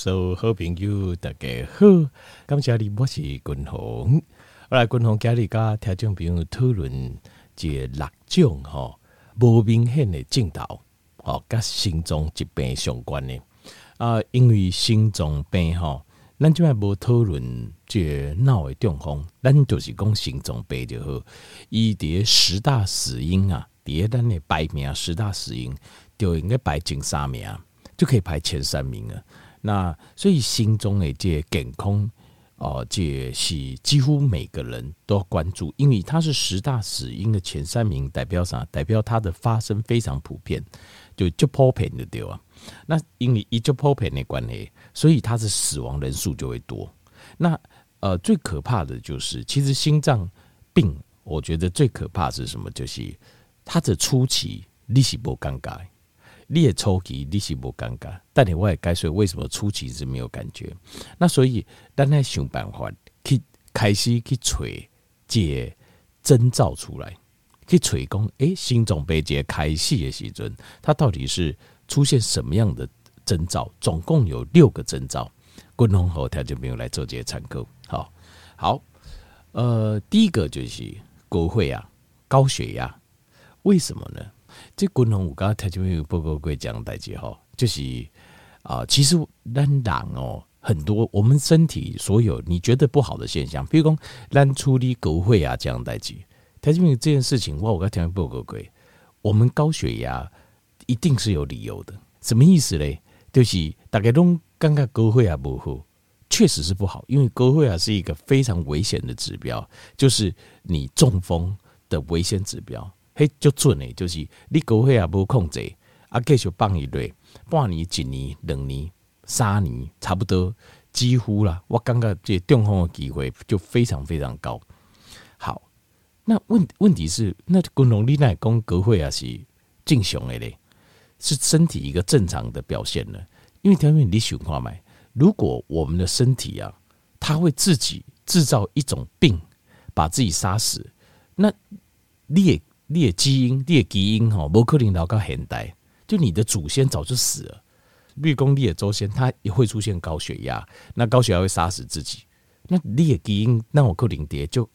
所有好朋友大家好，感谢你，我是君鸿。我来君鸿家里家听众朋友讨论这六种吼无明显的症头，吼，甲心脏疾病相关的啊，因为心脏病吼，咱就还无讨论这脑的中风，咱就是讲心脏病就好。伊伫十大死因啊，伫咱的排名十大死因，就应该排前三名，就可以排前三名了。那所以心中的这健康哦，这是几乎每个人都要关注，因为它是十大死因的前三名，代表啥？代表它的发生非常普遍，就就普遍的对啊。那因为一就普遍的关系，所以它的死亡人数就会多。那呃，最可怕的就是，其实心脏病，我觉得最可怕是什么？就是它的初期你是不尴尬。你也抽期，你是不尴尬，但你我也该说为什么初期是没有感觉？那所以，咱来想办法去开始去找解征兆出来，去找讲，诶、心脏病这开始的时阵，它到底是出现什么样的征兆？总共有六个征兆，共同后他就没有来做这些参考。好，好，呃，第一个就是高血压，高血压，为什么呢？这功能我刚刚听前面有报告过讲代志吼，就是啊，其实咱人哦，很多我们身体所有你觉得不好的现象，比如讲咱处理高血压这样代志，听前面这件事情，我我刚听报告过，我们高血压一定是有理由的，什么意思嘞？就是大家都刚刚高血压不好，确实是不好，因为高血压是一个非常危险的指标，就是你中风的危险指标。嘿，就准诶，就是你高血压无控制，啊，继续放一类，半年、一年、两年、三年，差不多几乎啦。我感觉这中风的机会就非常非常高。好，那问问题是，那滚龙你奈讲高血压是正常的嘞，是身体一个正常的表现呢？因为条件你想看买，如果我们的身体啊，它会自己制造一种病，把自己杀死，那你也。你的基因，你的基因哈，不可能老到现代，就你的祖先早就死了。比如讲，你的祖先他也会出现高血压，那高血压会杀死自己。那你的基因，那我克林蝶就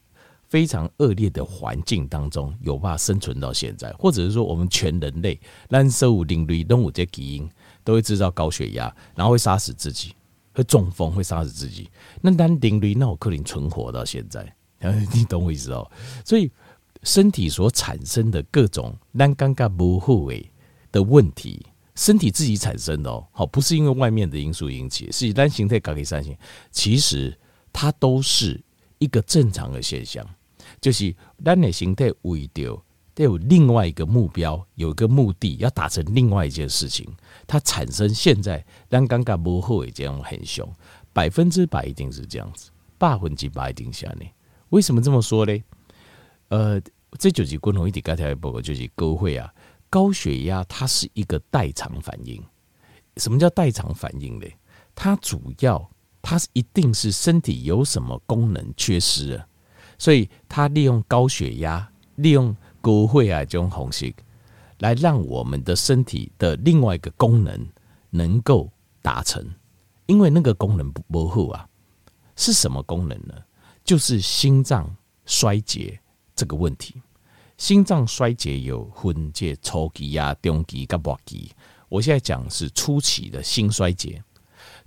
非常恶劣的环境当中有办法生存到现在，或者是说我们全人类，咱所有人类动物这基因都会制造高血压，然后会杀死自己，会中风，会杀死自己。那咱人类那我克林存活到现在，你懂我意思哦？所以。身体所产生的各种咱感觉不好的问题，身体自己产生的哦，好，不是因为外面的因素引起，是咱形态改给三型，其实它都是一个正常的现象，就是咱的形态为着都有另外一个目标，有一个目的要达成另外一件事情，它产生现在咱感觉不好的这样很凶，百分之百一定是这样子，百分之百一定下呢？为什么这么说呢？呃。这就是共同一点，刚才报告就是高血压，高血压它是一个代偿反应。什么叫代偿反应呢？它主要它是一定是身体有什么功能缺失了，所以它利用高血压，利用高血压这种方式，来让我们的身体的另外一个功能能够达成。因为那个功能不不好啊，是什么功能呢？就是心脏衰竭。这个问题，心脏衰竭有分界初期啊、中期跟末期。我现在讲是初期的心衰竭，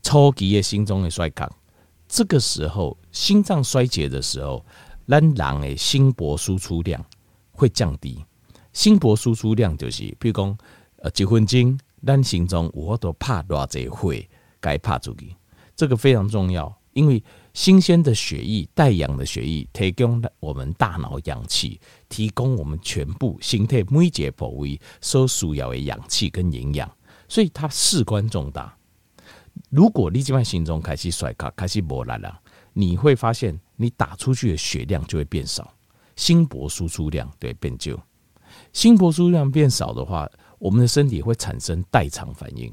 初期的心中的衰竭。这个时候，心脏衰竭的时候，咱人的心搏输出量会降低。心搏输出量就是，比如讲，呃，一分钟，咱心中我都怕多少血该怕出去，这个非常重要，因为。新鲜的血液，带氧的血液，提供我们大脑氧气，提供我们全部身体每一个部位所需要的氧气跟营养，所以它事关重大。如果你这边心中开始衰卡，开始无力了，你会发现你打出去的血量就会变少，心搏输出量对变旧。心搏输出量变少的话，我们的身体会产生代偿反应，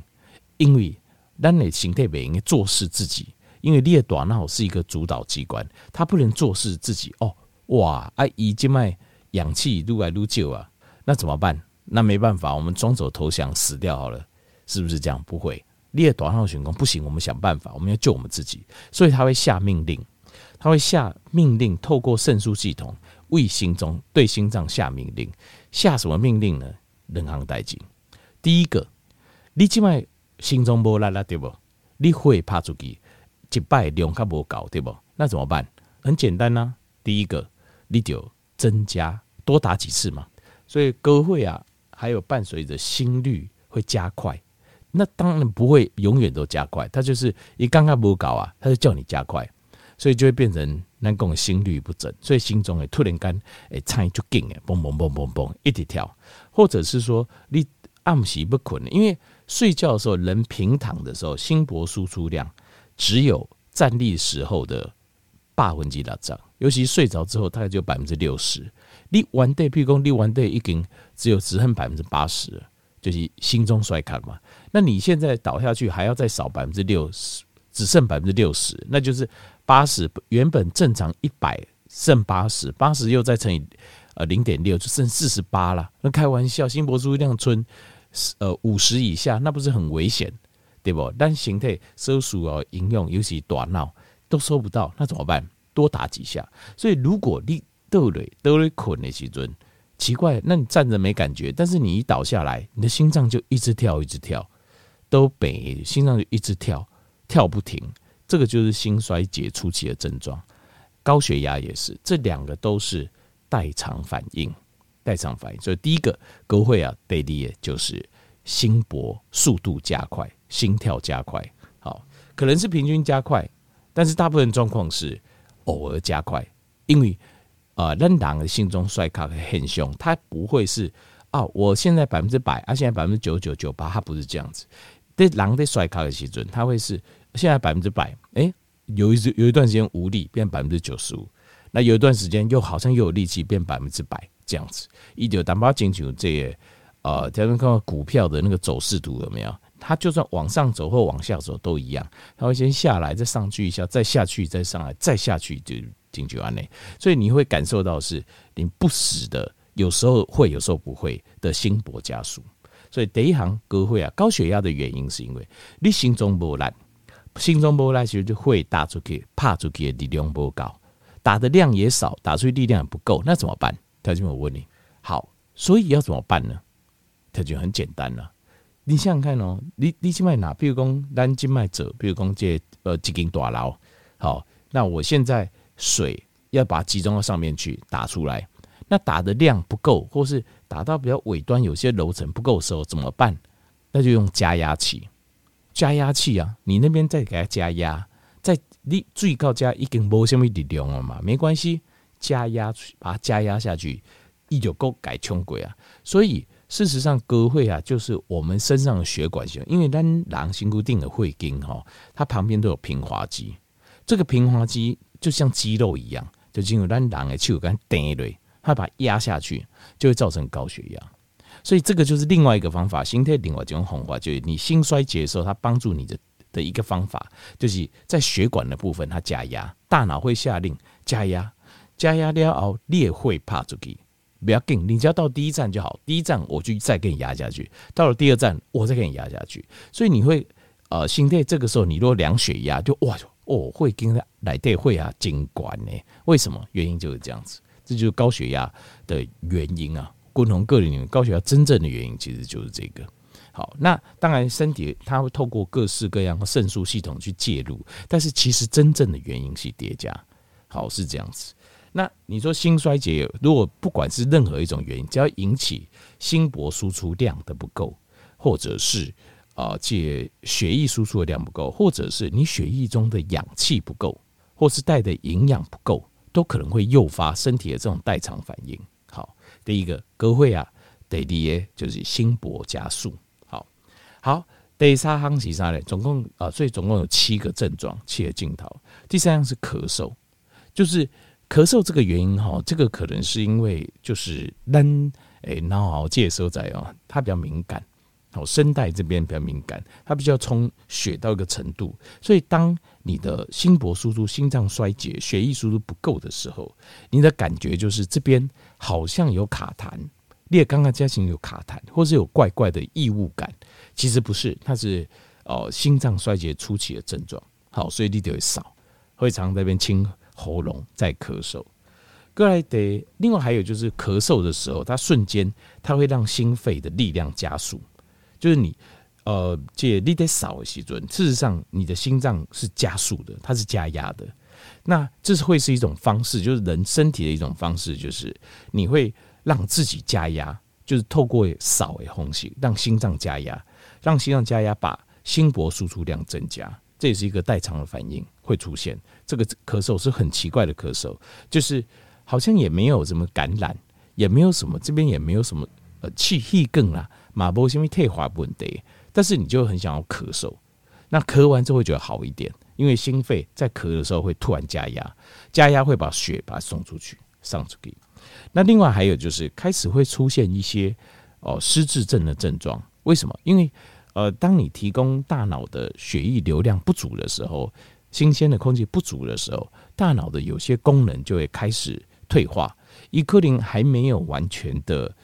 因为咱的形态不应该做事自己。因为你的大脑是一个主导机关，它不能做事自己哦。哇，哎、啊，已经卖氧气撸来撸旧啊，那怎么办？那没办法，我们装走投降死掉好了，是不是这样？不会，你的大脑选工不行，我们想办法，我们要救我们自己，所以他会下命令，他会下命令，透过肾素系统为心中对心脏下命令，下什么命令呢？两项代志，第一个，你即摆心中无力啦，对不？你会怕出去，一摆量较无够，对不？那怎么办？很简单呐、啊，第一个，你就增加多打几次嘛。所以歌会啊，还有伴随着心率会加快。那当然不会永远都加快，它就是一刚刚不搞啊，它就叫你加快，所以就会变成难讲心率不整，所以心中诶突然间诶差就紧诶，嘣嘣嘣嘣嘣一直跳，或者是说你暗时不困，因为睡觉的时候人平躺的时候心搏输出量只有站立时候的八分之一张，尤其睡着之后大概就百分之六十，你完对，譬如说你完对已经只有只剩百分之八十。就是心中衰卡嘛，那你现在倒下去还要再少百分之六十，只剩百分之六十，那就是八十，原本正常一百剩八十，八十又再乘以呃零点六，就剩四十八了。那开玩笑，心搏输量村呃五十以下，那不是很危险，对不？但形态收缩哦，应用尤其大脑都收不到，那怎么办？多打几下。所以如果你倒累倒累困的时阵。奇怪，那你站着没感觉，但是你一倒下来，你的心脏就一直跳，一直跳，都北心脏就一直跳，跳不停。这个就是心衰竭初期的症状。高血压也是，这两个都是代偿反应，代偿反应。所以第一个勾会啊，第二个就是心搏速度加快，心跳加快。好，可能是平均加快，但是大部分状况是偶尔加快，因为。呃，人的心中衰卡很凶，他不会是哦，我现在百分之百，啊，现在百分之九九九八，他不是这样子。对，狼的衰卡的时阵，他会是现在百分之百，诶，有一有一段时间无力变百分之九十五，那有一段时间又好像又有力气变百分之百这样子。一九单八进九这个，呃，咱们看到股票的那个走势图有没有？它就算往上走或往下走都一样，它会先下来，再上去一下，再下去，再上来，再下去就。进去安内，所以你会感受到是你不死的，有时候会，有时候不会的心搏加速。所以第一行歌会啊，高血压的原因是因为你心中无力，心中无力其实就会打出去，怕出去的力量不高，打的量也少，打出去力量也不够，那怎么办？他就我问你，好，所以要怎么办呢？他就很简单了，你想想看哦，你你静脉哪？比如讲咱静脉者，比如讲这呃几根大楼，好，那我现在。水要把集中到上面去打出来，那打的量不够，或是打到比较尾端有些楼层不够的时候怎么办？那就用加压器，加压器啊，你那边再给它加压，在你最高加一根无什么力量了嘛，没关系，加压把它加压下去，一就够改穷鬼啊。所以事实上，歌会啊，就是我们身上的血管型，因为咱人身固定的会经哈，它旁边都有平滑肌，这个平滑肌。就像肌肉一样，就进入咱人的气管等类，它把它压下去，就会造成高血压。所以这个就是另外一个方法，心态另外一种方法，就是你心衰竭的时候，它帮助你的的一个方法，就是在血管的部分它加压，大脑会下令加压，加压了后你也会怕出去，不要紧，你只要到第一站就好，第一站我就再给你压下去，到了第二站我再给你压下去，所以你会呃心态这个时候你如果量血压就哇。哦，会跟来对会啊，经管呢？为什么？原因就是这样子，这就是高血压的原因啊。共同个人高血压真正的原因其实就是这个。好，那当然身体它会透过各式各样的肾素系统去介入，但是其实真正的原因是叠加。好，是这样子。那你说心衰竭，如果不管是任何一种原因，只要引起心搏输出量的不够，或者是。啊，借血液输出的量不够，或者是你血液中的氧气不够，或是带的营养不够，都可能会诱发身体的这种代偿反应。好，第一个歌会啊，第二个就是心搏加速。好，好，第三项是啥呢？总共啊，所以总共有七个症状，七个镜头。第三样是咳嗽，就是咳嗽这个原因哈，这个可能是因为就是人诶，脑喉结所在哦，它比较敏感。好，声带这边比较敏感，它比较充血到一个程度，所以当你的心搏输出、心脏衰竭、血液输出不够的时候，你的感觉就是这边好像有卡痰，你也刚刚家型有卡痰，或是有怪怪的异物感，其实不是，它是哦心脏衰竭初期的症状。好，所以你就会少，会常在那边清喉咙再咳嗽。过来的另外还有就是咳嗽的时候，它瞬间它会让心肺的力量加速，就是你呃借你得少一些准。事实上，你的心脏是加速的，它是加压的。那这是会是一种方式，就是人身体的一种方式，就是你会让自己加压，就是透过少的空气让心脏加压，让心脏加压，把心搏输出量增加。这也是一个代偿的反应会出现。这个咳嗽是很奇怪的咳嗽，就是。好像也没有什么感染，也没有什么这边也没有什么呃气气更啦，马波因为退化不稳定，但是你就很想要咳嗽，那咳完之后会觉得好一点，因为心肺在咳的时候会突然加压，加压会把血把它送出去，上出去。那另外还有就是开始会出现一些哦失智症的症状，为什么？因为呃当你提供大脑的血液流量不足的时候，新鲜的空气不足的时候，大脑的有些功能就会开始。退化，一克林还没有完全的，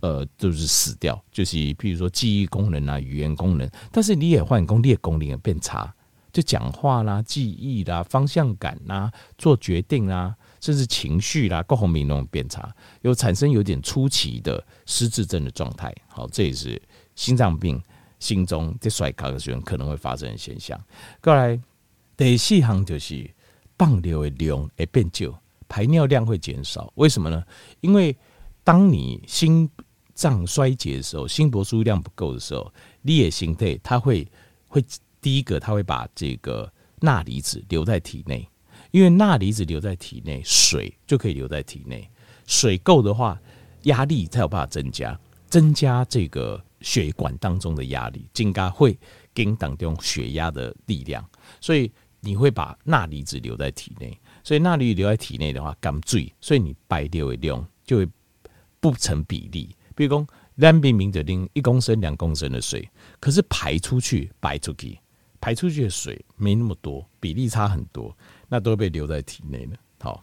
呃，就是死掉，就是譬如说记忆功能啊、语言功能，但是你也换工，你的功能也变差，就讲话啦、记忆啦、方向感啦、做决定啦，甚至情绪啦、各方面都变差，有产生有点出奇的失智症的状态。好，这也是心脏病、心中在衰卡的时候可能会发生的现象。过来第四行就是放尿的量会变少。排尿量会减少，为什么呢？因为当你心脏衰竭的时候，心搏输量不够的时候，裂心态它会会第一个，它会把这个钠离子留在体内，因为钠离子留在体内，水就可以留在体内。水够的话，压力才有办法增加，增加这个血管当中的压力，增加会跟当中血压的力量，所以你会把钠离子留在体内。所以钠离子留在体内的话，干醉，所以你排掉的量就会不成比例。比如说，咱明明就拎一公升、两公升的水，可是排出去、排出去、排出去的水没那么多，比例差很多，那都被留在体内了。好，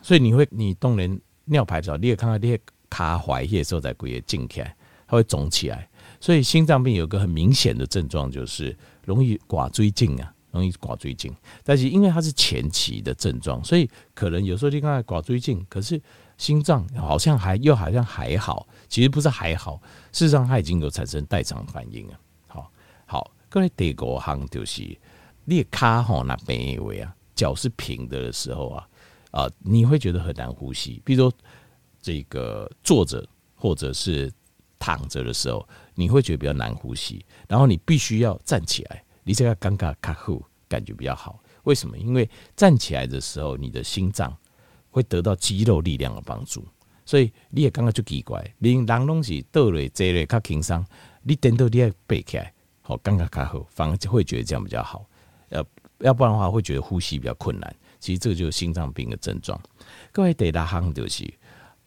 所以你会，你当然尿排的时候，你也看到那些卡怀的时候在规个静起来，它会肿起来。所以心脏病有个很明显的症状，就是容易寡水肿啊。容易挂水肿，但是因为它是前期的症状，所以可能有时候你看挂水肿，可是心脏好像还又好像还好，其实不是还好，事实上它已经有产生代偿反应了。好，好，各位第五行就是你的脚吼那边位啊，脚是平的的时候啊，啊，你会觉得很难呼吸。比如说这个坐着或者是躺着的时候，你会觉得比较难呼吸，然后你必须要站起来。你这个尴尬卡呼感觉比较好，为什么？因为站起来的时候，你的心脏会得到肌肉力量的帮助，所以你也刚刚就奇怪，你人东西倒了这类较轻松，你等到你要背起来，好尴尬卡呼，反而就会觉得这样比较好。呃，要不然的话会觉得呼吸比较困难。其实这个就是心脏病的症状。各位第六项就是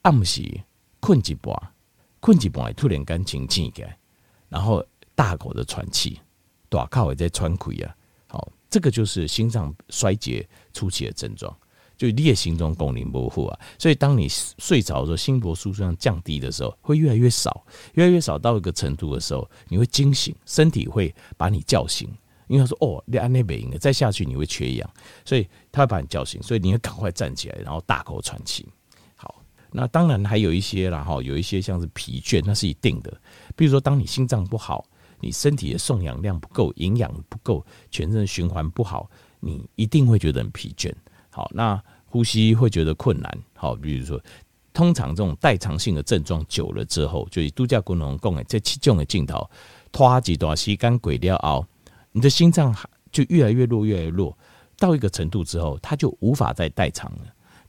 暗时困一半，困一半突然间清醒起来，然后大口的喘气。大靠也在喘气啊，好，这个就是心脏衰竭初期的症状，就你的心中功能模糊啊，所以当你睡着的时候，心搏输出量降低的时候，会越来越少，越来越少到一个程度的时候，你会惊醒，身体会把你叫醒，因为他说哦，你按那边再下去你会缺氧，所以他会把你叫醒，所以你要赶快站起来，然后大口喘气。那当然还有一些然后有一些像是疲倦，那是一定的，比如说当你心脏不好。你身体的送氧量不够，营养不够，全身循环不好，你一定会觉得很疲倦。好，那呼吸会觉得困难。好，比如说，通常这种代偿性的症状久了之后，就以度假功能讲的这七种的镜头，拖几段时间鬼掉熬，你的心脏就越来越弱，越来越弱，到一个程度之后，它就无法再代偿了。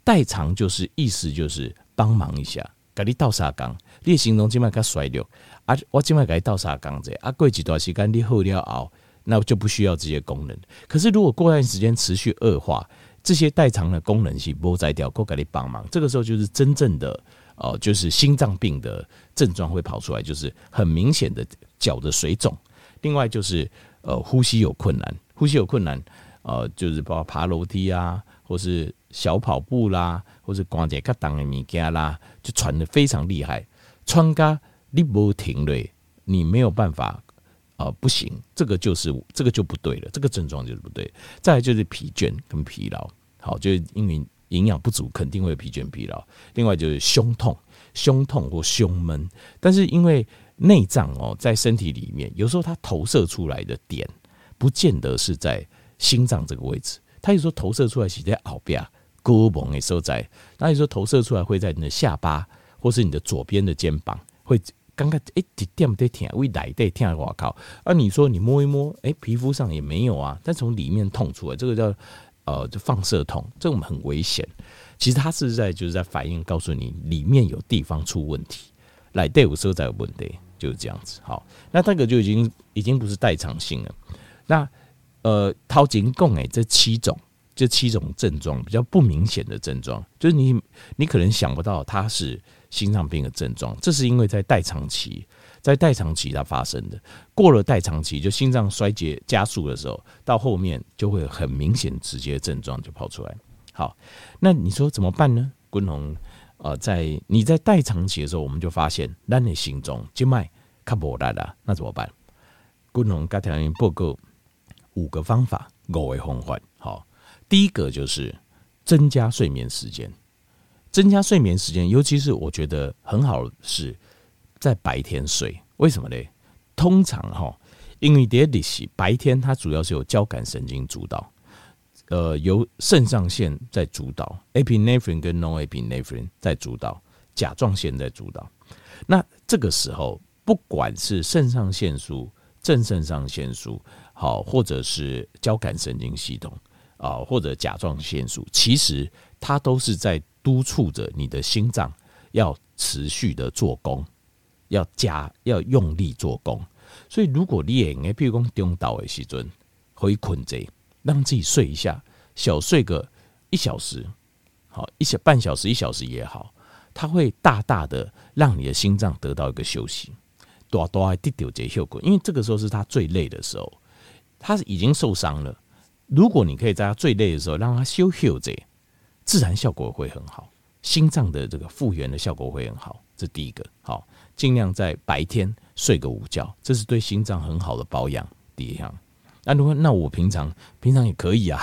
代偿就是意思就是帮忙一下，给你倒沙缸，你的心脏起码较衰弱。啊，我今晚甲你倒沙缸子啊，过几段时间你好了后，那就不需要这些功能。可是如果过段时间持续恶化，这些代偿的功能是不再掉，够给你帮忙。这个时候就是真正的哦、就是心脏病的症状会跑出来，就是很明显的脚的水肿。另外就是呃，呼吸有困难，呼吸有困难，呃，就是包括爬楼梯啊，或是小跑步啦，或者关节较重的物件啦，就喘得非常厉害，喘嘎。你不停嘞，你没有办法、呃，不行，这个就是这个就不对了，这个症状就是不对。再来就是疲倦跟疲劳，好，就是因为营养不足，肯定会疲倦疲劳。另外就是胸痛、胸痛或胸闷，但是因为内脏哦，在身体里面，有时候它投射出来的点，不见得是在心脏这个位置，它有时候投射出来是在后边胳膊的所在，那有时候投射出来会在你的下巴，或是你的左边的肩膀会。刚刚哎，点点不得疼，胃来得疼，我靠！啊，你说你摸一摸，哎、皮肤上也没有啊，但从里面痛出来，这个叫呃，就放射痛，这种很危险。其实它是在就是在反映，告诉你里面有地方出问题，来得有时候在有问题，就是这样子。好，那这个就已经已经不是代偿性了。那呃，头前讲诶，这七种这七种症状比较不明显的症状，就是你你可能想不到它是。心脏病的症状，这是因为在代偿期，在代偿期它发生的。过了代偿期，就心脏衰竭加速的时候，到后面就会很明显直接症状就跑出来。好，那你说怎么办呢？滚红，呃，在你在代偿期的时候，我们就发现，那你心中静脉卡不来了，那怎么办？滚红该条件报告五个方法，五个方法。好，第一个就是增加睡眠时间。增加睡眠时间，尤其是我觉得很好是在白天睡。为什么呢？通常哈，因为第一是白天它主要是由交感神经主导，呃，由肾上腺在主导，epinephrine 跟 norepinephrine 在主导，甲状腺在主导。那这个时候，不管是肾上腺素、正肾上腺素，好，或者是交感神经系统啊，或者甲状腺素，其实它都是在。督促着你的心脏要持续的做工，要加要用力做工。所以，如果你也哎，比如讲中岛的时阵，可以困着，让自己睡一下，小睡个一小时，好一小半小时一小时也好，它会大大的让你的心脏得到一个休息，多多还得到这效果。因为这个时候是他最累的时候，他已经受伤了。如果你可以在他最累的时候让他休息。自然效果会很好，心脏的这个复原的效果会很好。这第一个，好，尽量在白天睡个午觉，这是对心脏很好的保养。第一项，那如果那我平常平常也可以啊。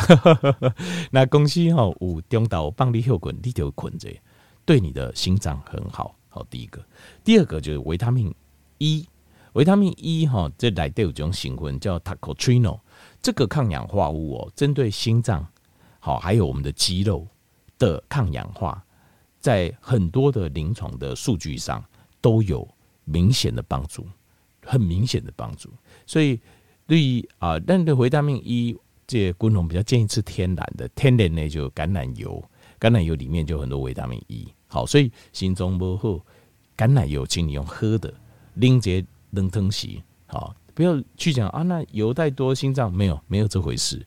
那公司哈有中岛帮你休困，你就困着，对你的心脏很好。好，第一个，第二个就是维他命 E，维他命 E 哈，这里都有种成分叫 t a c o t r i n o 这个抗氧化物哦，针对心脏好，还有我们的肌肉。的抗氧化，在很多的临床的数据上都有明显的帮助，很明显的帮助。所以对于啊，但对维他命 E 这些观众比较建议吃天然的，天然呢就橄榄油，橄榄油里面就很多维他命 E。好，所以心中不好，橄榄油请你用喝的，拎着冷汤洗，好，不要去讲啊，那油太多心脏没有没有这回事。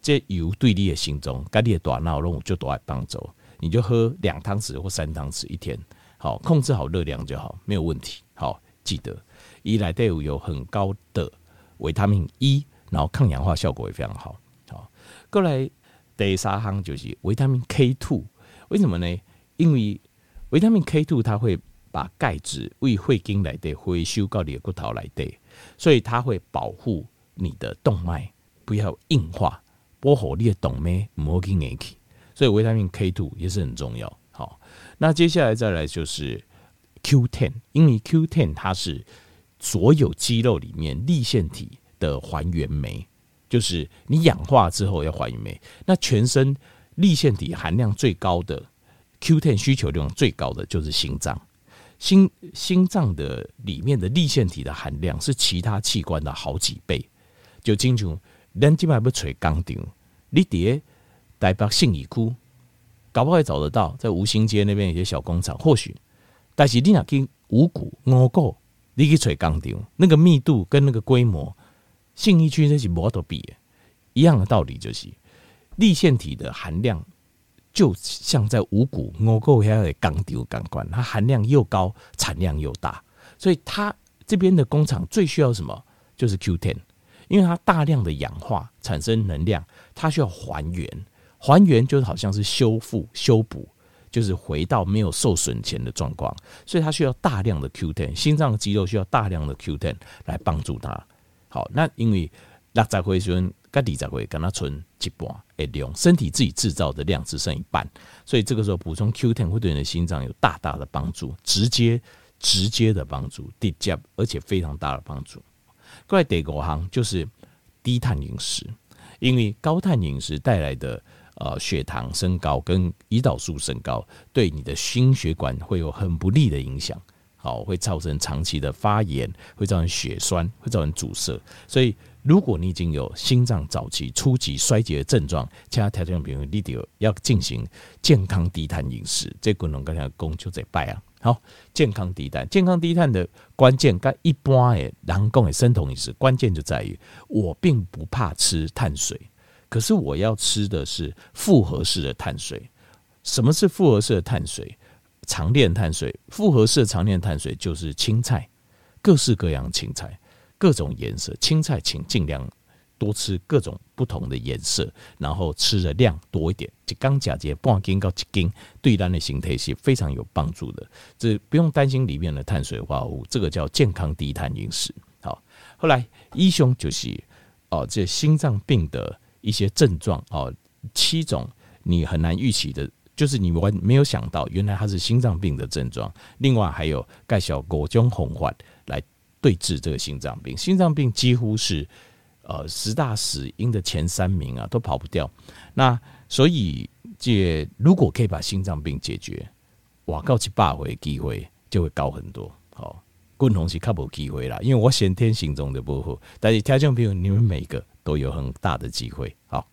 这油对你的心脏，跟你的大脑拢就都爱帮助，你就喝两汤匙或三汤匙一天，好，控制好热量就好，没有问题。好，记得一来对有很高的维他命 E，然后抗氧化效果也非常好。好，过来第三项就是维他命 K two，为什么呢？因为维他命 K two 它会把钙质为会经来的回收到你的骨头来的，所以它会保护你的动脉不要硬化。保护你的动脉不会硬起，所以维他命 K two 也是很重要。好，那接下来再来就是 Q ten，因为 Q ten 它是所有肌肉里面粒线体的还原酶，就是你氧化之后要还原酶。那全身粒线体含量最高的 Q ten 需求量最高的就是心脏，心心脏的里面的粒线体的含量是其他器官的好几倍，就清楚。咱今摆要找工厂，你伫台北信义区，搞不好也找得到，在吴兴街那边有些小工厂，或许。但是你若去五股、五股，你去找工厂，那个密度跟那个规模，信义区那是无得比的。一样的道理就是，粒线体的含量，就像在五股、五股遐个工厂感官，它含量又高，产量又大，所以它这边的工厂最需要什么？就是 Q10。因为它大量的氧化产生能量，它需要还原，还原就好像是修复、修补，就是回到没有受损前的状况，所以它需要大量的 Q10，心脏肌肉需要大量的 Q10 来帮助它好，那因为六十岁时阵，跟二十岁跟他存一半的量，身体自己制造的量只剩一半，所以这个时候补充 Q10 会对你的心脏有大大的帮助，直接直接的帮助，直接而且非常大的帮助。另外第五项就是低碳饮食，因为高碳饮食带来的呃血糖升高跟胰岛素升高，对你的心血管会有很不利的影响。好，会造成长期的发炎，会造成血栓，会造成阻塞。所以，如果你已经有心脏早期、初级衰竭的症状，其他条件比如你得要进行健康低碳饮食。这个能刚才讲就这拜啊。好，健康低碳，健康低碳的关键，跟一般的人讲的生酮饮食，关键就在于我并不怕吃碳水，可是我要吃的是复合式的碳水。什么是复合式的碳水？常链碳水，复合式的长链碳水就是青菜，各式各样青菜，各种颜色青菜，请尽量多吃各种不同的颜色，然后吃的量多一点。就刚讲这半斤到一斤，对咱的形态是非常有帮助的。这不用担心里面的碳水化合物，这个叫健康低碳饮食。好，后来医生就是哦，这心脏病的一些症状哦，七种你很难预期的。就是你完没有想到，原来它是心脏病的症状。另外还有介绍五种方法来对治这个心脏病。心脏病几乎是呃十大死因的前三名啊，都跑不掉。那所以这如果可以把心脏病解决，哇，高起八回机会就会高很多。好，共同是较无机会啦，因为我先天心脏的不好，但是听众朋友你们每个都有很大的机会。好。